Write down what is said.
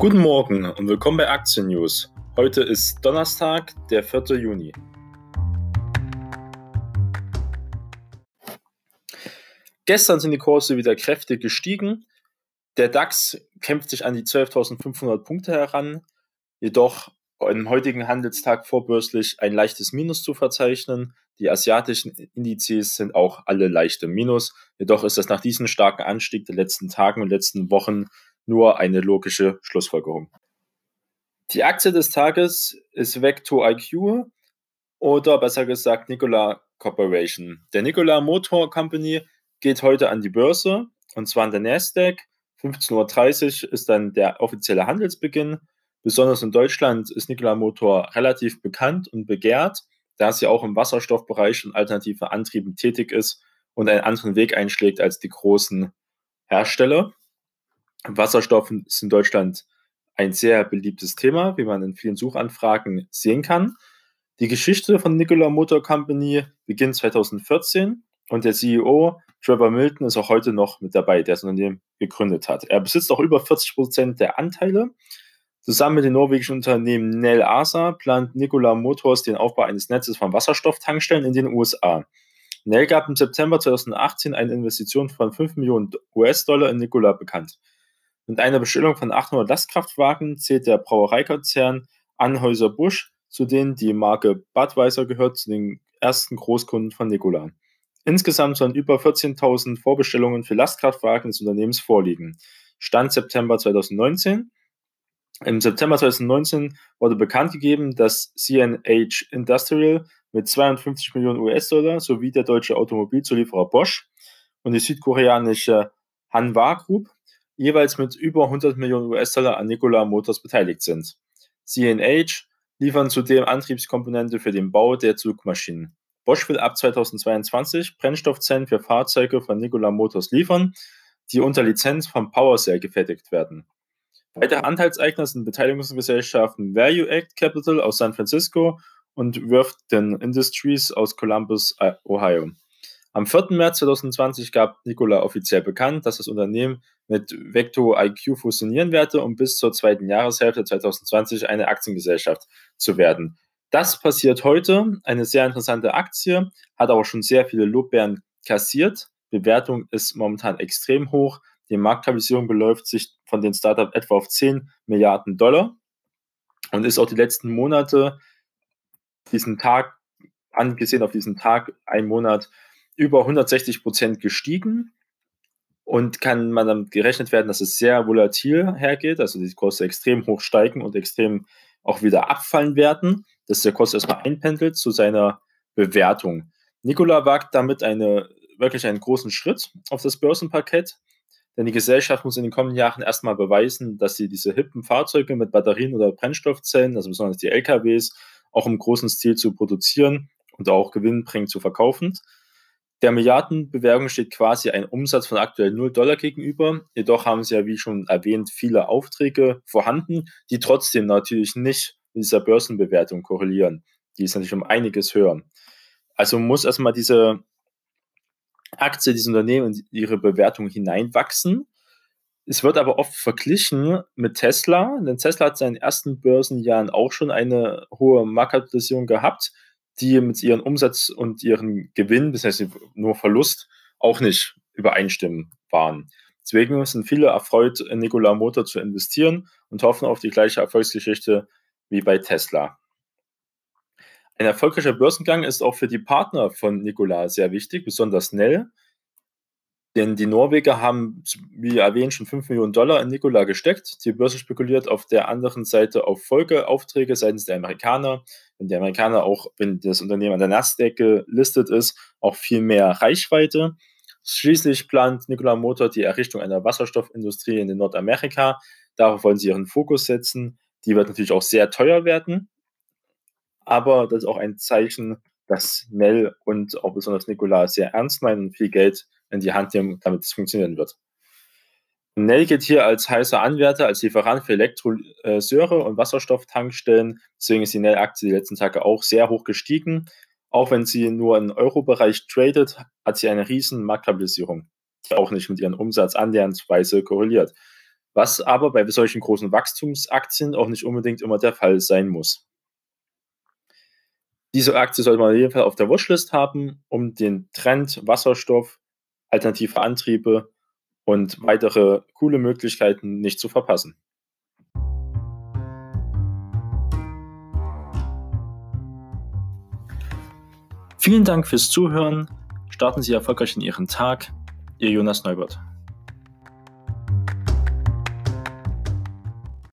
Guten Morgen und willkommen bei Aktien News. Heute ist Donnerstag, der 4. Juni. Gestern sind die Kurse wieder kräftig gestiegen. Der DAX kämpft sich an die 12.500 Punkte heran, jedoch im heutigen Handelstag vorbörslich ein leichtes Minus zu verzeichnen. Die asiatischen Indizes sind auch alle leicht im Minus. Jedoch ist das nach diesem starken Anstieg der letzten Tagen und letzten Wochen nur eine logische Schlussfolgerung. Die Aktie des Tages ist Vecto IQ oder besser gesagt Nikola Corporation. Der Nikola Motor Company geht heute an die Börse und zwar an der Nasdaq. 15.30 Uhr ist dann der offizielle Handelsbeginn. Besonders in Deutschland ist Nikola Motor relativ bekannt und begehrt, da sie auch im Wasserstoffbereich und alternative Antrieben tätig ist und einen anderen Weg einschlägt als die großen Hersteller. Wasserstoff ist in Deutschland ein sehr beliebtes Thema, wie man in vielen Suchanfragen sehen kann. Die Geschichte von Nikola Motor Company beginnt 2014 und der CEO Trevor Milton ist auch heute noch mit dabei, der das Unternehmen gegründet hat. Er besitzt auch über 40 Prozent der Anteile. Zusammen mit dem norwegischen Unternehmen Nel Asa plant Nikola Motors den Aufbau eines Netzes von Wasserstofftankstellen in den USA. Nel gab im September 2018 eine Investition von 5 Millionen US-Dollar in Nikola bekannt. Mit einer Bestellung von 800 Lastkraftwagen zählt der Brauereikonzern Anhäuser-Busch, zu denen die Marke Budweiser gehört, zu den ersten Großkunden von Nikola. Insgesamt sollen über 14.000 Vorbestellungen für Lastkraftwagen des Unternehmens vorliegen. Stand September 2019. Im September 2019 wurde bekannt gegeben, dass CNH Industrial mit 52 Millionen US-Dollar sowie der deutsche Automobilzulieferer Bosch und die südkoreanische Hanwha Group jeweils mit über 100 Millionen US-Dollar an Nikola Motors beteiligt sind. CNH liefern zudem Antriebskomponente für den Bau der Zugmaschinen. Bosch will ab 2022 Brennstoffzellen für Fahrzeuge von Nikola Motors liefern, die unter Lizenz von PowerCell gefertigt werden. Weitere Anteilseigner sind Beteiligungsgesellschaften Value Act Capital aus San Francisco und Worthington Industries aus Columbus, Ohio. Am 4. März 2020 gab Nikola offiziell bekannt, dass das Unternehmen mit Vecto IQ fusionieren werde, um bis zur zweiten Jahreshälfte 2020 eine Aktiengesellschaft zu werden. Das passiert heute. Eine sehr interessante Aktie, hat aber schon sehr viele Lobbeeren kassiert. Bewertung ist momentan extrem hoch. Die Marktkapitalisierung beläuft sich von den Startups etwa auf 10 Milliarden Dollar und ist auch die letzten Monate, diesen Tag angesehen, auf diesen Tag, ein Monat, über 160 Prozent gestiegen und kann man dann gerechnet werden, dass es sehr volatil hergeht, also die Kurse extrem hoch steigen und extrem auch wieder abfallen werden, dass der Kurs erstmal einpendelt zu seiner Bewertung. Nikola wagt damit eine, wirklich einen großen Schritt auf das Börsenparkett, denn die Gesellschaft muss in den kommenden Jahren erstmal beweisen, dass sie diese hippen Fahrzeuge mit Batterien oder Brennstoffzellen, also besonders die LKWs, auch im großen Stil zu produzieren und auch gewinnbringend zu verkaufen. Der Milliardenbewerbung steht quasi ein Umsatz von aktuell 0 Dollar gegenüber. Jedoch haben sie ja, wie schon erwähnt, viele Aufträge vorhanden, die trotzdem natürlich nicht mit dieser Börsenbewertung korrelieren. Die ist natürlich um einiges höher. Also muss erstmal diese Aktie, dieses Unternehmen in ihre Bewertung hineinwachsen. Es wird aber oft verglichen mit Tesla, denn Tesla hat in seinen ersten Börsenjahren auch schon eine hohe Marktkapitalisierung gehabt die mit ihrem Umsatz und ihrem Gewinn, das heißt nur Verlust, auch nicht übereinstimmen waren. Deswegen sind viele erfreut, in Nikola Motor zu investieren und hoffen auf die gleiche Erfolgsgeschichte wie bei Tesla. Ein erfolgreicher Börsengang ist auch für die Partner von Nikola sehr wichtig, besonders Nell. Denn die Norweger haben, wie erwähnt, schon 5 Millionen Dollar in Nikola gesteckt. Die Börse spekuliert auf der anderen Seite auf Folgeaufträge seitens der Amerikaner. Wenn die Amerikaner auch, wenn das Unternehmen an der Nasdaq gelistet ist, auch viel mehr Reichweite. Schließlich plant Nikola Motor die Errichtung einer Wasserstoffindustrie in Nordamerika. Darauf wollen sie ihren Fokus setzen. Die wird natürlich auch sehr teuer werden. Aber das ist auch ein Zeichen, dass Nell und auch besonders Nikola sehr ernst meinen und viel Geld in die Hand nehmen, damit es funktionieren wird. Nell geht hier als heißer Anwärter, als Lieferant für Elektrosäure und Wasserstofftankstellen. Deswegen ist die Nell-Aktie die letzten Tage auch sehr hoch gestiegen. Auch wenn sie nur im Euro-Bereich tradet, hat sie eine riesen Marktkapitalisierung, die auch nicht mit ihrem Umsatz annäherndweise korreliert. was aber bei solchen großen Wachstumsaktien auch nicht unbedingt immer der Fall sein muss. Diese Aktie sollte man auf jeden Fall auf der Watchlist haben, um den Trend Wasserstoff, alternative Antriebe und weitere coole Möglichkeiten nicht zu verpassen. Vielen Dank fürs Zuhören. Starten Sie erfolgreich in Ihren Tag. Ihr Jonas Neubert.